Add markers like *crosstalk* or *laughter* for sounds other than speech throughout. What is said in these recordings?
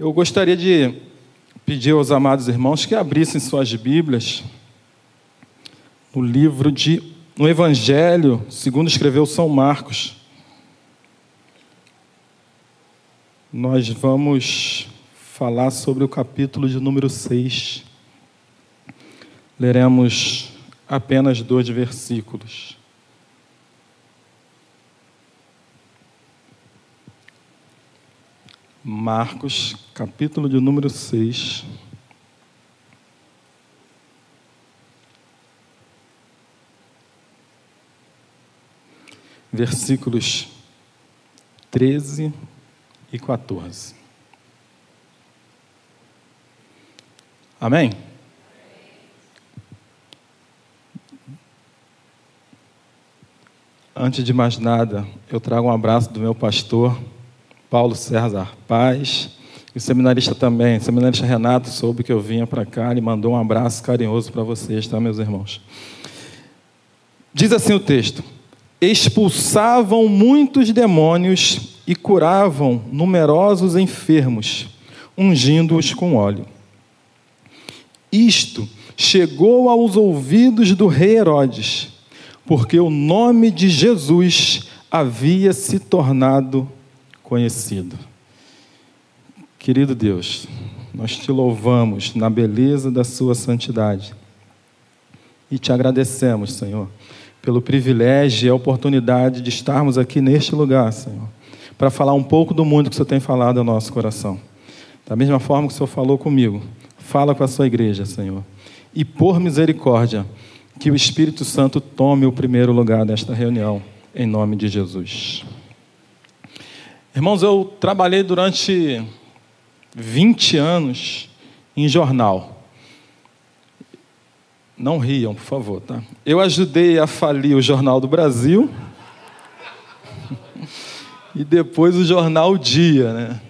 Eu gostaria de pedir aos amados irmãos que abrissem suas Bíblias no livro de no Evangelho, segundo escreveu São Marcos. Nós vamos falar sobre o capítulo de número 6. Leremos apenas dois versículos. Marcos, capítulo de número 6. Versículos 13 e 14. Amém? Antes de mais nada, eu trago um abraço do meu pastor, Paulo César Paz, e o seminarista também, o seminarista Renato, soube que eu vinha para cá, e mandou um abraço carinhoso para vocês, tá, meus irmãos? Diz assim o texto: expulsavam muitos demônios e curavam numerosos enfermos, ungindo-os com óleo. Isto chegou aos ouvidos do rei Herodes, porque o nome de Jesus havia se tornado conhecido. Querido Deus, nós te louvamos na beleza da Sua santidade e te agradecemos, Senhor, pelo privilégio e a oportunidade de estarmos aqui neste lugar, Senhor, para falar um pouco do mundo que o Senhor tem falado ao nosso coração. Da mesma forma que o Senhor falou comigo, fala com a Sua igreja, Senhor. E por misericórdia, que o Espírito Santo tome o primeiro lugar nesta reunião, em nome de Jesus. Irmãos, eu trabalhei durante 20 anos em jornal. Não riam, por favor, tá? Eu ajudei a falir o Jornal do Brasil *laughs* e depois o Jornal Dia, né?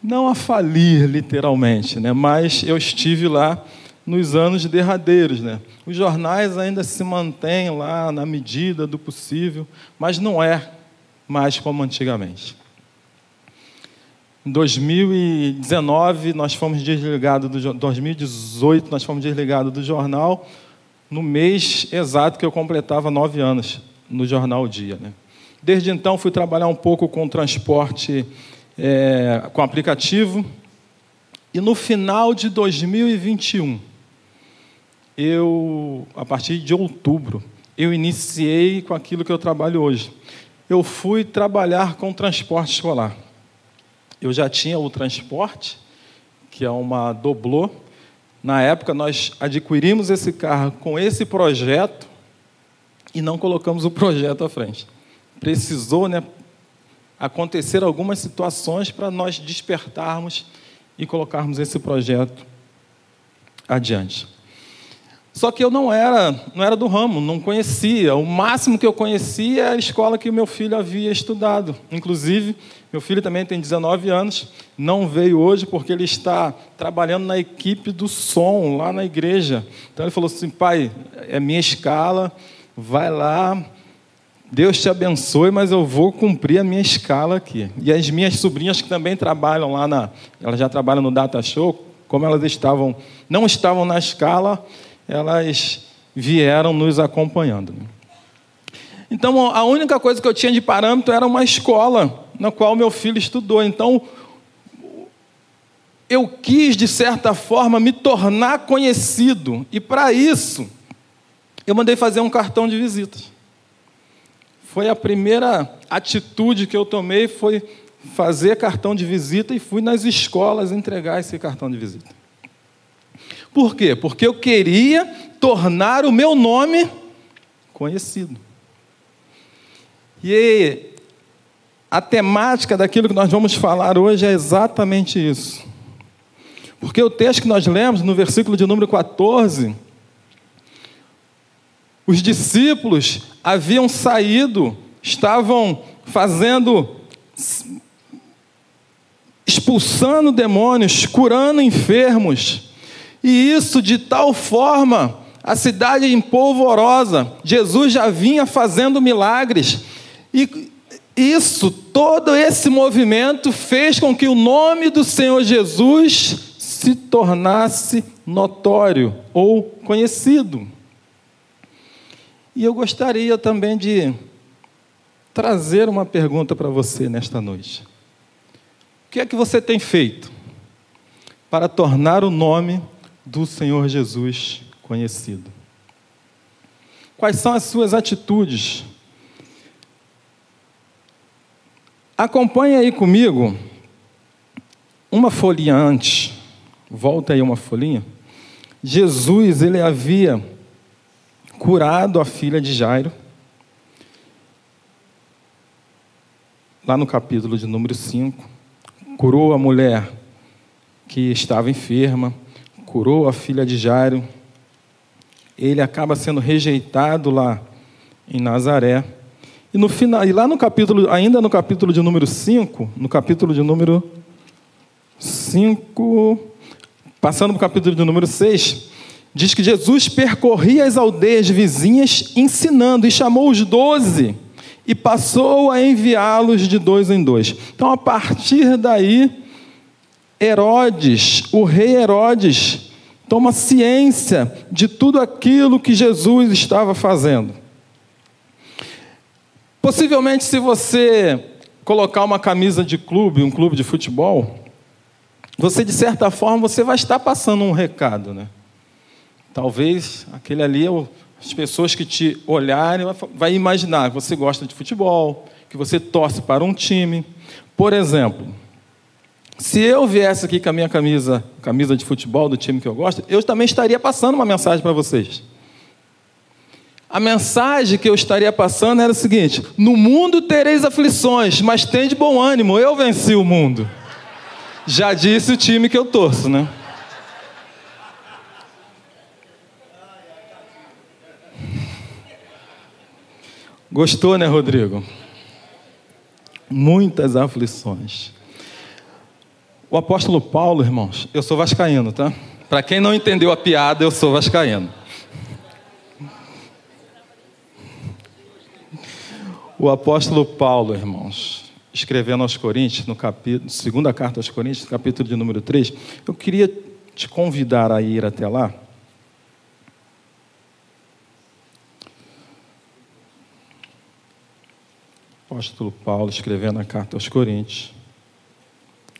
Não a falir, literalmente, né? Mas eu estive lá nos anos derradeiros, né? Os jornais ainda se mantêm lá na medida do possível, mas não é mais como antigamente. Em 2019 nós fomos desligados do 2018 nós fomos desligados do jornal no mês exato que eu completava nove anos no jornal Dia. Né? Desde então fui trabalhar um pouco com transporte é, com aplicativo e no final de 2021 eu a partir de outubro eu iniciei com aquilo que eu trabalho hoje eu fui trabalhar com transporte escolar. Eu já tinha o transporte, que é uma doblô. Na época, nós adquirimos esse carro com esse projeto e não colocamos o projeto à frente. Precisou né, acontecer algumas situações para nós despertarmos e colocarmos esse projeto adiante. Só que eu não era, não era do ramo, não conhecia. O máximo que eu conhecia era a escola que o meu filho havia estudado. Inclusive, meu filho também tem 19 anos, não veio hoje porque ele está trabalhando na equipe do som lá na igreja. Então ele falou assim: pai, é minha escala, vai lá, Deus te abençoe, mas eu vou cumprir a minha escala aqui. E as minhas sobrinhas que também trabalham lá na, elas já trabalham no Data Show, como elas estavam, não estavam na escala, elas vieram nos acompanhando. Então, a única coisa que eu tinha de parâmetro era uma escola na qual meu filho estudou. Então, eu quis, de certa forma, me tornar conhecido. E para isso, eu mandei fazer um cartão de visitas. Foi a primeira atitude que eu tomei, foi fazer cartão de visita e fui nas escolas entregar esse cartão de visita. Por quê? Porque eu queria tornar o meu nome conhecido. E a temática daquilo que nós vamos falar hoje é exatamente isso. Porque o texto que nós lemos, no versículo de número 14, os discípulos haviam saído, estavam fazendo, expulsando demônios, curando enfermos, e isso de tal forma, a cidade empolvorosa, Jesus já vinha fazendo milagres. E isso, todo esse movimento fez com que o nome do Senhor Jesus se tornasse notório ou conhecido. E eu gostaria também de trazer uma pergunta para você nesta noite. O que é que você tem feito para tornar o nome do Senhor Jesus conhecido? Quais são as suas atitudes? Acompanhe aí comigo uma folhinha antes. Volta aí uma folhinha. Jesus, ele havia curado a filha de Jairo. Lá no capítulo de número 5, curou a mulher que estava enferma, curou a filha de Jairo. Ele acaba sendo rejeitado lá em Nazaré. E no final, e lá no capítulo, ainda no capítulo de número 5, no capítulo de número 5, passando para o capítulo de número 6, diz que Jesus percorria as aldeias vizinhas ensinando e chamou os doze e passou a enviá-los de dois em dois. Então, a partir daí, Herodes, o rei Herodes, toma ciência de tudo aquilo que Jesus estava fazendo. Possivelmente, se você colocar uma camisa de clube, um clube de futebol, você de certa forma você vai estar passando um recado, né? Talvez aquele ali, as pessoas que te olharem, vai imaginar que você gosta de futebol, que você torce para um time. Por exemplo, se eu viesse aqui com a minha camisa, camisa de futebol do time que eu gosto, eu também estaria passando uma mensagem para vocês. A mensagem que eu estaria passando era o seguinte: No mundo tereis aflições, mas tem de bom ânimo, eu venci o mundo. Já disse o time que eu torço, né? Gostou, né, Rodrigo? Muitas aflições. O apóstolo Paulo, irmãos, eu sou vascaíno, tá? Para quem não entendeu a piada, eu sou vascaíno. O apóstolo Paulo, irmãos, escrevendo aos Coríntios, no capítulo, segunda carta aos Coríntios, capítulo de número 3, eu queria te convidar a ir até lá. Apóstolo Paulo escrevendo a carta aos Coríntios,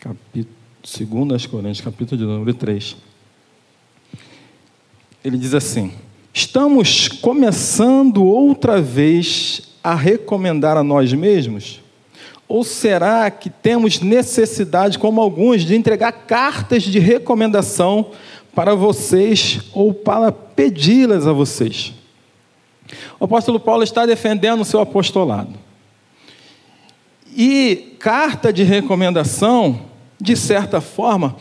capítulo, segundo aos Coríntios, capítulo de número 3. Ele diz assim: Estamos começando outra vez a recomendar a nós mesmos? Ou será que temos necessidade, como alguns, de entregar cartas de recomendação para vocês ou para pedi-las a vocês? O apóstolo Paulo está defendendo o seu apostolado. E carta de recomendação, de certa forma,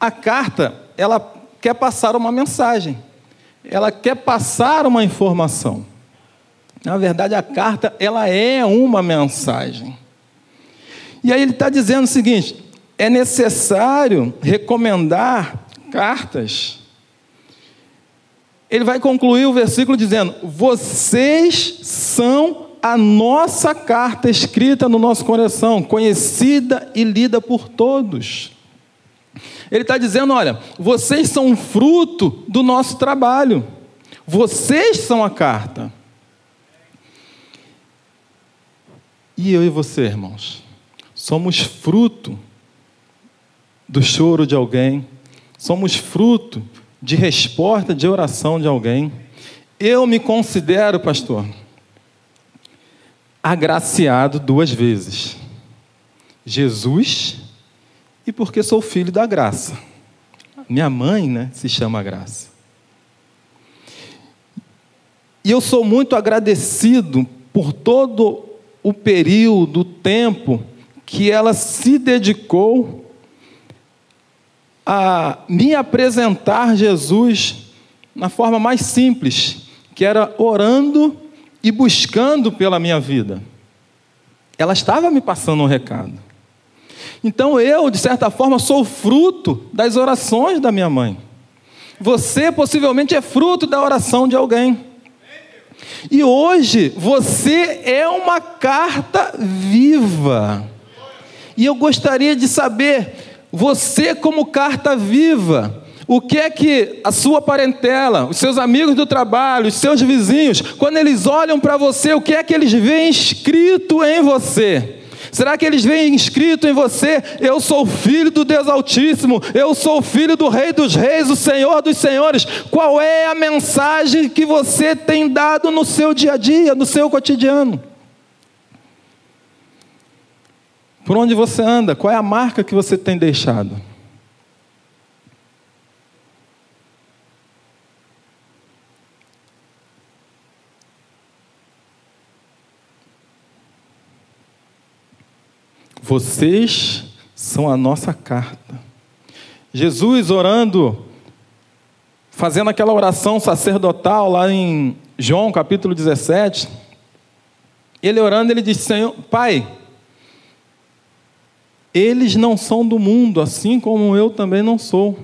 a carta, ela quer passar uma mensagem, ela quer passar uma informação. Na verdade, a carta ela é uma mensagem. E aí ele está dizendo o seguinte: é necessário recomendar cartas. Ele vai concluir o versículo dizendo: Vocês são a nossa carta escrita no nosso coração, conhecida e lida por todos. Ele está dizendo: olha, vocês são fruto do nosso trabalho, vocês são a carta. E eu e você, irmãos, somos fruto do choro de alguém, somos fruto de resposta de oração de alguém. Eu me considero, pastor, agraciado duas vezes. Jesus e porque sou filho da graça. Minha mãe, né, se chama Graça. E eu sou muito agradecido por todo o período, o tempo que ela se dedicou a me apresentar Jesus na forma mais simples, que era orando e buscando pela minha vida. Ela estava me passando um recado. Então eu, de certa forma, sou fruto das orações da minha mãe. Você possivelmente é fruto da oração de alguém. E hoje você é uma carta viva. E eu gostaria de saber, você como carta viva, o que é que a sua parentela, os seus amigos do trabalho, os seus vizinhos, quando eles olham para você, o que é que eles veem escrito em você? Será que eles veem escrito em você: Eu sou filho do Deus Altíssimo, eu sou filho do Rei dos Reis, o Senhor dos Senhores? Qual é a mensagem que você tem dado no seu dia a dia, no seu cotidiano? Por onde você anda? Qual é a marca que você tem deixado? Vocês são a nossa carta. Jesus orando, fazendo aquela oração sacerdotal lá em João capítulo 17, ele orando, ele diz: Senhor, Pai, eles não são do mundo, assim como eu também não sou.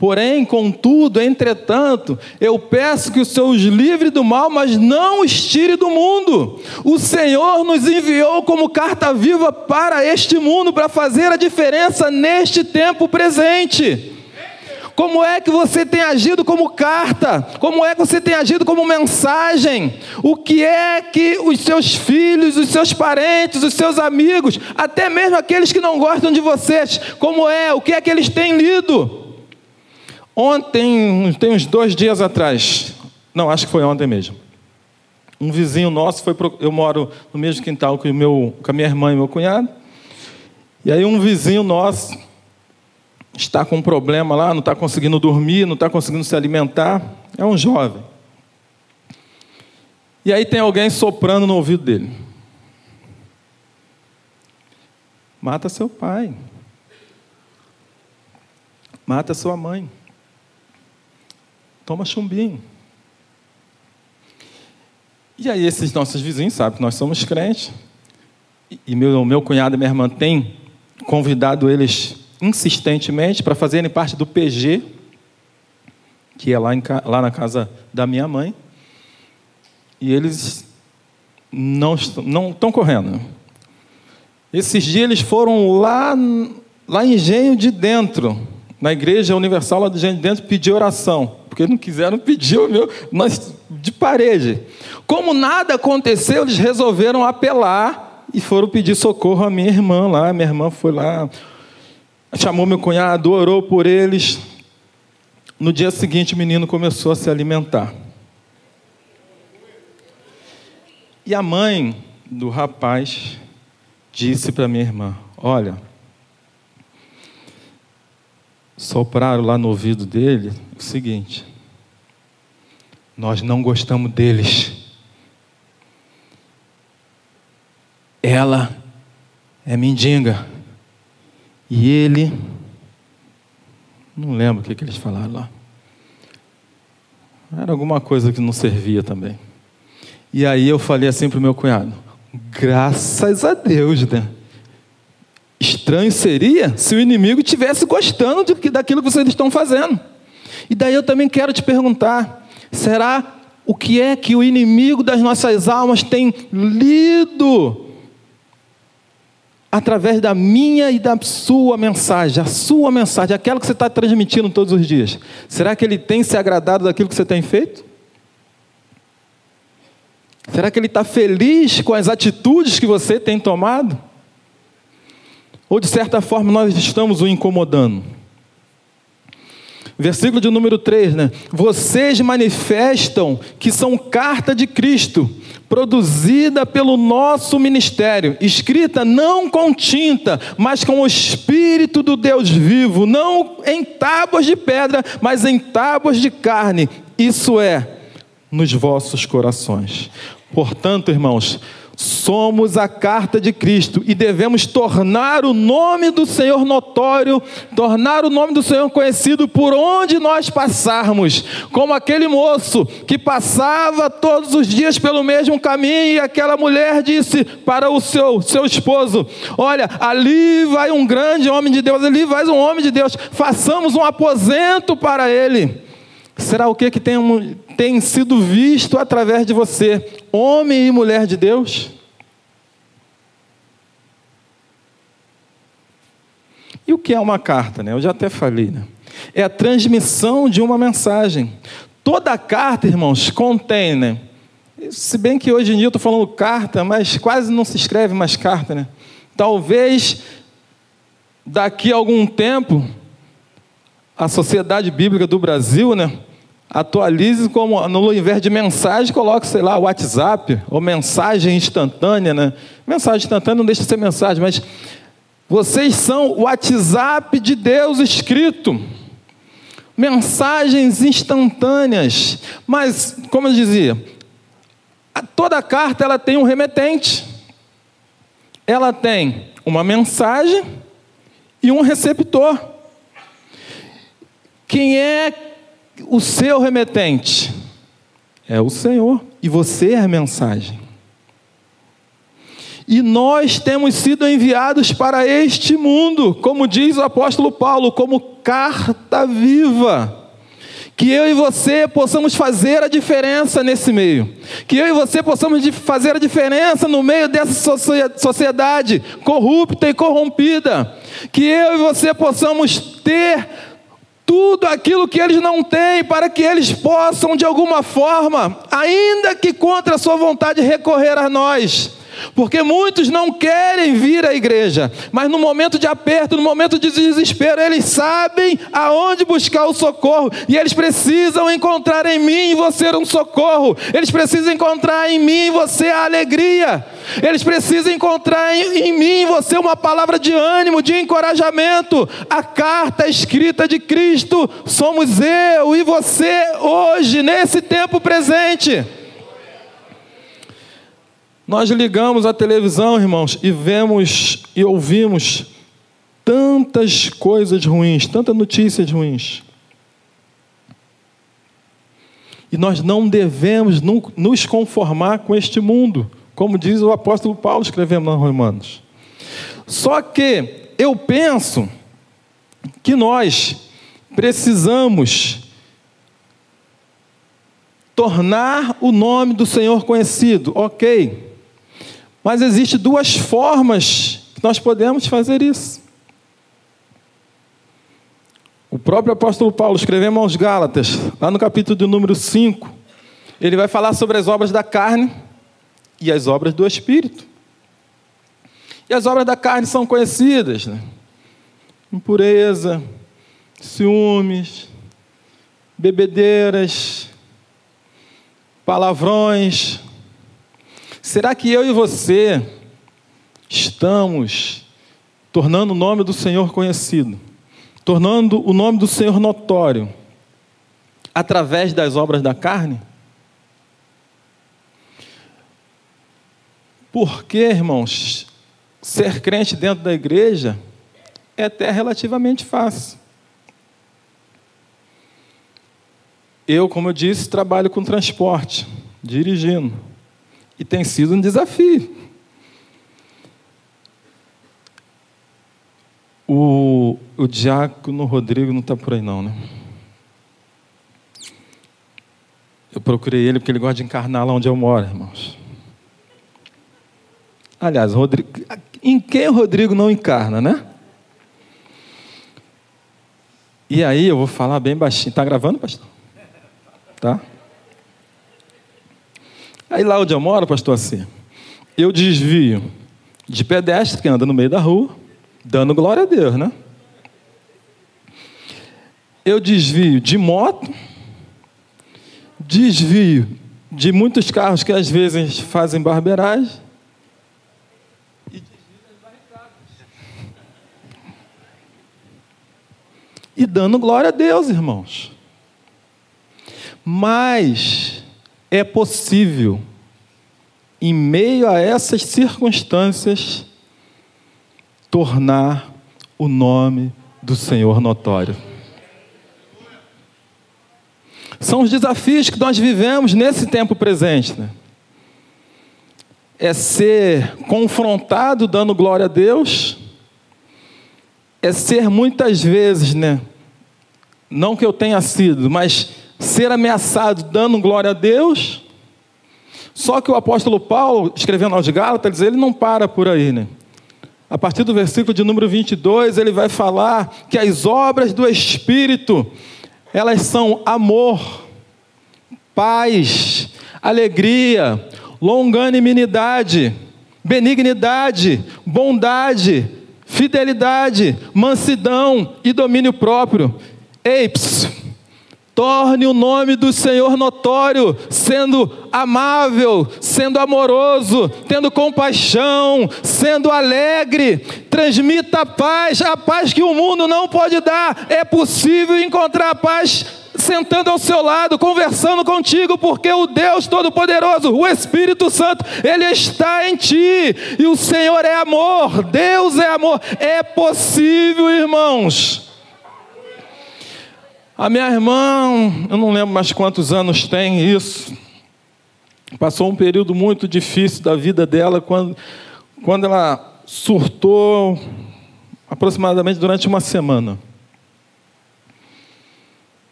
Porém, contudo, entretanto, eu peço que o Senhor os livre do mal, mas não os tire do mundo. O Senhor nos enviou como carta viva para este mundo, para fazer a diferença neste tempo presente. Como é que você tem agido como carta? Como é que você tem agido como mensagem? O que é que os seus filhos, os seus parentes, os seus amigos, até mesmo aqueles que não gostam de vocês, como é? O que é que eles têm lido? Ontem, tem uns dois dias atrás, não, acho que foi ontem mesmo. Um vizinho nosso foi, pro, eu moro no mesmo quintal que, o meu, com a minha irmã e meu cunhado. E aí um vizinho nosso está com um problema lá, não está conseguindo dormir, não está conseguindo se alimentar. É um jovem. E aí tem alguém soprando no ouvido dele. Mata seu pai. Mata sua mãe toma chumbinho. E aí esses nossos vizinhos sabem que nós somos crentes. E meu, meu cunhado e minha irmã têm convidado eles insistentemente para fazerem parte do PG, que é lá, em, lá na casa da minha mãe. E eles não, não estão correndo. Esses dias eles foram lá, lá em Engenho de Dentro, na Igreja Universal lá do de Dentro, pedir oração porque não quiseram pedir o meu, nós de parede. Como nada aconteceu, eles resolveram apelar e foram pedir socorro à minha irmã lá. Minha irmã foi lá, chamou meu cunhado, orou por eles. No dia seguinte, o menino começou a se alimentar. E a mãe do rapaz disse para minha irmã: Olha, sopraram lá no ouvido dele o seguinte: nós não gostamos deles. Ela é mendiga. E ele. Não lembro o que, que eles falaram lá. Era alguma coisa que não servia também. E aí eu falei assim para o meu cunhado: graças a Deus, né? Estranho seria se o inimigo estivesse gostando de, daquilo que vocês estão fazendo. E daí eu também quero te perguntar: será o que é que o inimigo das nossas almas tem lido através da minha e da sua mensagem, a sua mensagem, aquela que você está transmitindo todos os dias? Será que ele tem se agradado daquilo que você tem feito? Será que ele está feliz com as atitudes que você tem tomado? Ou de certa forma nós estamos o incomodando. Versículo de número 3, né? Vocês manifestam que são carta de Cristo, produzida pelo nosso ministério, escrita não com tinta, mas com o Espírito do Deus vivo, não em tábuas de pedra, mas em tábuas de carne, isso é, nos vossos corações. Portanto, irmãos, Somos a carta de Cristo e devemos tornar o nome do Senhor notório, tornar o nome do Senhor conhecido por onde nós passarmos, como aquele moço que passava todos os dias pelo mesmo caminho e aquela mulher disse para o seu, seu esposo: Olha, ali vai um grande homem de Deus, ali vai um homem de Deus, façamos um aposento para ele. Será o que que tem, tem sido visto através de você, homem e mulher de Deus? E o que é uma carta? Né? Eu já até falei. Né? É a transmissão de uma mensagem. Toda carta, irmãos, contém, né? Se bem que hoje em dia eu estou falando carta, mas quase não se escreve mais carta, né? Talvez daqui a algum tempo a Sociedade Bíblica do Brasil, né? Atualize como no invés de mensagem, coloque, sei lá, WhatsApp ou mensagem instantânea, né? Mensagem instantânea não deixa de ser mensagem, mas vocês são o WhatsApp de Deus escrito mensagens instantâneas. Mas, como eu dizia, toda carta ela tem um remetente. Ela tem uma mensagem e um receptor. Quem é o seu remetente? É o Senhor. E você é a mensagem. E nós temos sido enviados para este mundo, como diz o apóstolo Paulo, como carta viva. Que eu e você possamos fazer a diferença nesse meio. Que eu e você possamos fazer a diferença no meio dessa sociedade corrupta e corrompida. Que eu e você possamos ter tudo aquilo que eles não têm, para que eles possam, de alguma forma, ainda que contra a sua vontade, recorrer a nós porque muitos não querem vir à igreja, mas no momento de aperto, no momento de desespero, eles sabem aonde buscar o socorro, e eles precisam encontrar em mim e você um socorro, eles precisam encontrar em mim e você a alegria, eles precisam encontrar em, em mim e você uma palavra de ânimo, de encorajamento. A carta escrita de Cristo somos eu e você hoje, nesse tempo presente. Nós ligamos a televisão, irmãos, e vemos e ouvimos tantas coisas ruins, tantas notícias ruins. E nós não devemos nos conformar com este mundo, como diz o apóstolo Paulo escrevendo nos Romanos. Só que eu penso que nós precisamos tornar o nome do Senhor conhecido, ok. Mas existem duas formas que nós podemos fazer isso. O próprio apóstolo Paulo, escrevendo aos Gálatas, lá no capítulo de número 5, ele vai falar sobre as obras da carne e as obras do Espírito. E as obras da carne são conhecidas, né? Impureza, ciúmes, bebedeiras, palavrões, Será que eu e você estamos tornando o nome do Senhor conhecido, tornando o nome do Senhor notório através das obras da carne? Porque, irmãos, ser crente dentro da igreja é até relativamente fácil. Eu, como eu disse, trabalho com transporte, dirigindo. E tem sido um desafio. O, o diácono Rodrigo não está por aí, não, né? Eu procurei ele porque ele gosta de encarnar lá onde eu moro, irmãos. Aliás, Rodrigo, em quem o Rodrigo não encarna, né? E aí eu vou falar bem baixinho. Está gravando, pastor? Tá? Aí lá onde eu moro, pastor, assim, eu desvio de pedestre que anda no meio da rua, dando glória a Deus, né? Eu desvio de moto, desvio de muitos carros que às vezes fazem barbeiragem. E desvio das barricadas. E dando glória a Deus, irmãos. Mas é possível, em meio a essas circunstâncias, tornar o nome do Senhor notório. São os desafios que nós vivemos nesse tempo presente. Né? É ser confrontado dando glória a Deus, é ser muitas vezes, né? Não que eu tenha sido, mas ser ameaçado dando glória a Deus. Só que o apóstolo Paulo, escrevendo aos Gálatas, ele não para por aí, né? A partir do versículo de número 22, ele vai falar que as obras do Espírito, elas são amor, paz, alegria, longanimidade, benignidade, bondade, fidelidade, mansidão e domínio próprio. Eips, torne o nome do Senhor notório, sendo amável, sendo amoroso, tendo compaixão, sendo alegre, transmita a paz, a paz que o mundo não pode dar. É possível encontrar paz sentando ao seu lado, conversando contigo, porque o Deus Todo-Poderoso, o Espírito Santo, Ele está em ti, e o Senhor é amor, Deus é amor, é possível, irmãos. A minha irmã, eu não lembro mais quantos anos tem isso, passou um período muito difícil da vida dela, quando, quando ela surtou aproximadamente durante uma semana.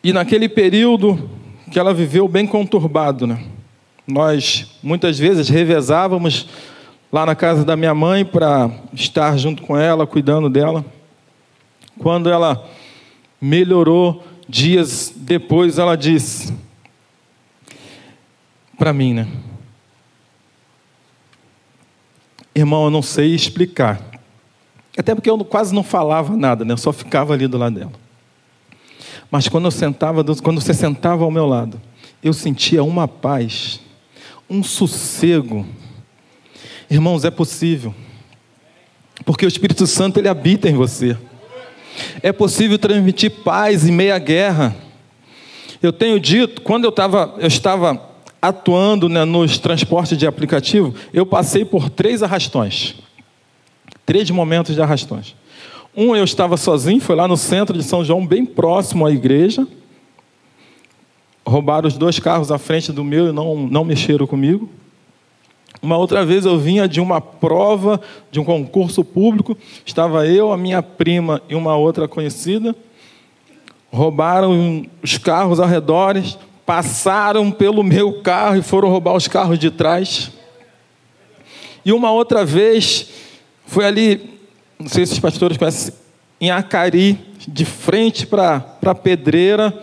E naquele período que ela viveu bem conturbado, né? Nós muitas vezes revezávamos lá na casa da minha mãe para estar junto com ela, cuidando dela. Quando ela melhorou, dias depois ela disse para mim, né? Irmão, eu não sei explicar. Até porque eu quase não falava nada, né? Eu só ficava ali do lado dela. Mas quando eu sentava, quando você sentava ao meu lado, eu sentia uma paz, um sossego. Irmãos, é possível. Porque o Espírito Santo ele habita em você. É possível transmitir paz em meia guerra. Eu tenho dito, quando eu, tava, eu estava atuando né, nos transportes de aplicativo, eu passei por três arrastões. Três momentos de arrastões. Um eu estava sozinho, foi lá no centro de São João, bem próximo à igreja. Roubaram os dois carros à frente do meu e não, não mexeram comigo. Uma outra vez eu vinha de uma prova, de um concurso público, estava eu, a minha prima e uma outra conhecida. Roubaram os carros ao redor, passaram pelo meu carro e foram roubar os carros de trás. E uma outra vez, foi ali não sei se os pastores conhecem, em Acari, de frente para a pedreira,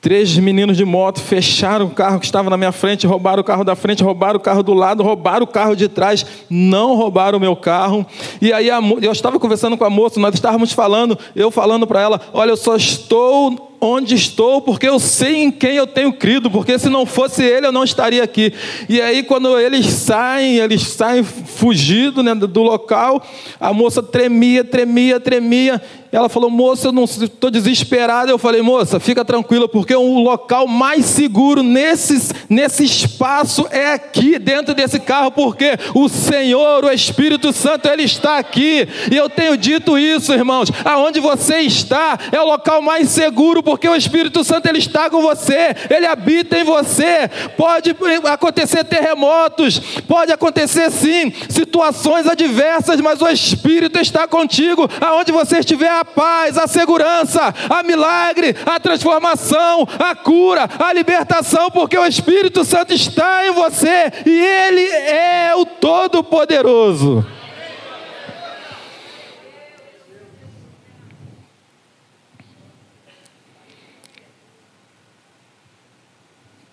três meninos de moto fecharam o carro que estava na minha frente, roubaram o carro da frente, roubaram o carro do lado, roubaram o carro de trás, não roubaram o meu carro. E aí eu estava conversando com a moça, nós estávamos falando, eu falando para ela: Olha, eu só estou onde estou, porque eu sei em quem eu tenho crido, porque se não fosse ele, eu não estaria aqui. E aí, quando eles saem, eles saem fugidos né, do local, a moça tremia, tremia, tremia. Ela falou, moça, eu não estou desesperada. Eu falei, moça, fica tranquila, porque o local mais seguro nesse, nesse espaço é aqui, dentro desse carro, porque o Senhor, o Espírito Santo, Ele está aqui. E eu tenho dito isso, irmãos. Aonde você está é o local mais seguro, porque o Espírito Santo ele está com você, ele habita em você. Pode acontecer terremotos, pode acontecer sim situações adversas, mas o Espírito está contigo. Aonde você estiver, a paz, a segurança, a milagre, a transformação, a cura, a libertação, porque o Espírito Santo está em você e ele é o Todo-Poderoso.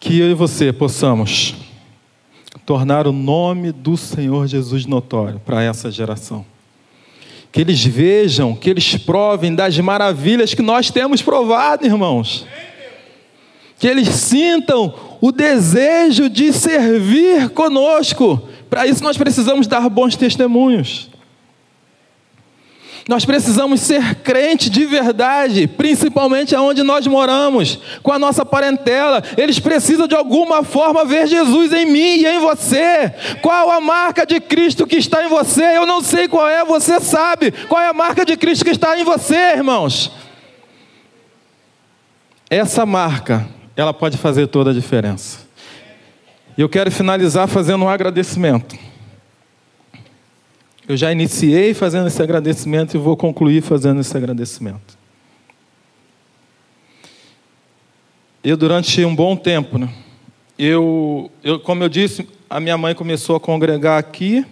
Que eu e você possamos tornar o nome do Senhor Jesus notório para essa geração. Que eles vejam, que eles provem das maravilhas que nós temos provado, irmãos. Que eles sintam o desejo de servir conosco. Para isso nós precisamos dar bons testemunhos. Nós precisamos ser crente de verdade, principalmente aonde nós moramos, com a nossa parentela. Eles precisam de alguma forma ver Jesus em mim e em você. Qual a marca de Cristo que está em você? Eu não sei qual é, você sabe. Qual é a marca de Cristo que está em você, irmãos? Essa marca, ela pode fazer toda a diferença. E eu quero finalizar fazendo um agradecimento. Eu já iniciei fazendo esse agradecimento e vou concluir fazendo esse agradecimento. eu durante um bom tempo, né? Eu, eu, como eu disse, a minha mãe começou a congregar aqui.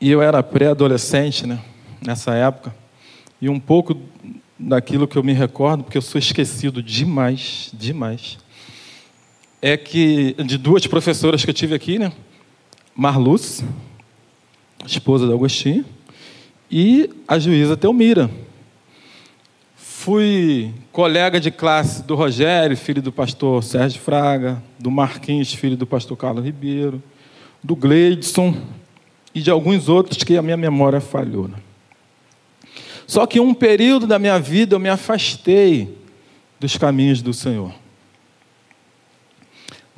E eu era pré-adolescente, né? Nessa época. E um pouco daquilo que eu me recordo, porque eu sou esquecido demais, demais, é que de duas professoras que eu tive aqui, né? Marluz, esposa do Agostinho, e a juíza Telmira. Fui colega de classe do Rogério, filho do pastor Sérgio Fraga, do Marquinhos, filho do pastor Carlos Ribeiro, do Gleidson e de alguns outros que a minha memória falhou. Né? Só que um período da minha vida eu me afastei dos caminhos do Senhor.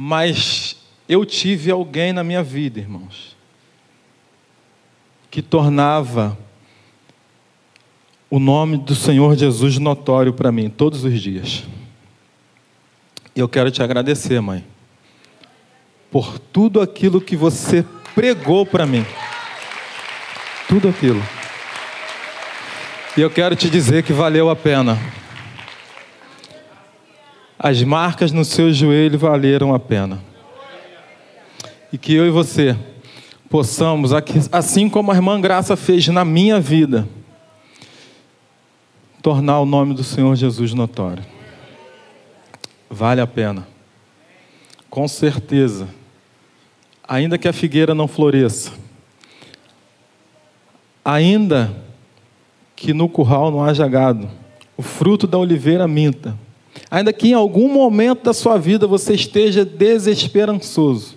Mas eu tive alguém na minha vida, irmãos, que tornava o nome do Senhor Jesus notório para mim todos os dias. E eu quero te agradecer, mãe, por tudo aquilo que você pregou para mim. Tudo aquilo. E eu quero te dizer que valeu a pena. As marcas no seu joelho valeram a pena. E que eu e você possamos, assim como a irmã Graça fez na minha vida, tornar o nome do Senhor Jesus notório. Vale a pena. Com certeza. Ainda que a figueira não floresça, ainda que no curral não haja gado, o fruto da oliveira minta. Ainda que em algum momento da sua vida você esteja desesperançoso,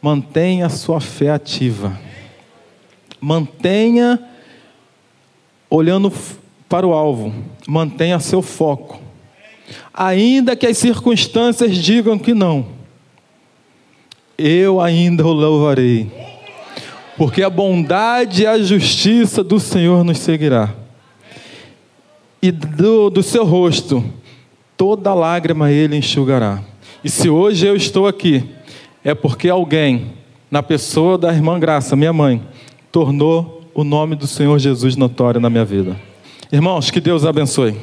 mantenha a sua fé ativa. Mantenha olhando para o alvo, mantenha seu foco. Ainda que as circunstâncias digam que não, eu ainda o louvarei porque a bondade e a justiça do Senhor nos seguirá. E do, do seu rosto, toda lágrima ele enxugará. E se hoje eu estou aqui, é porque alguém, na pessoa da irmã Graça, minha mãe, tornou o nome do Senhor Jesus notório na minha vida. Irmãos, que Deus abençoe.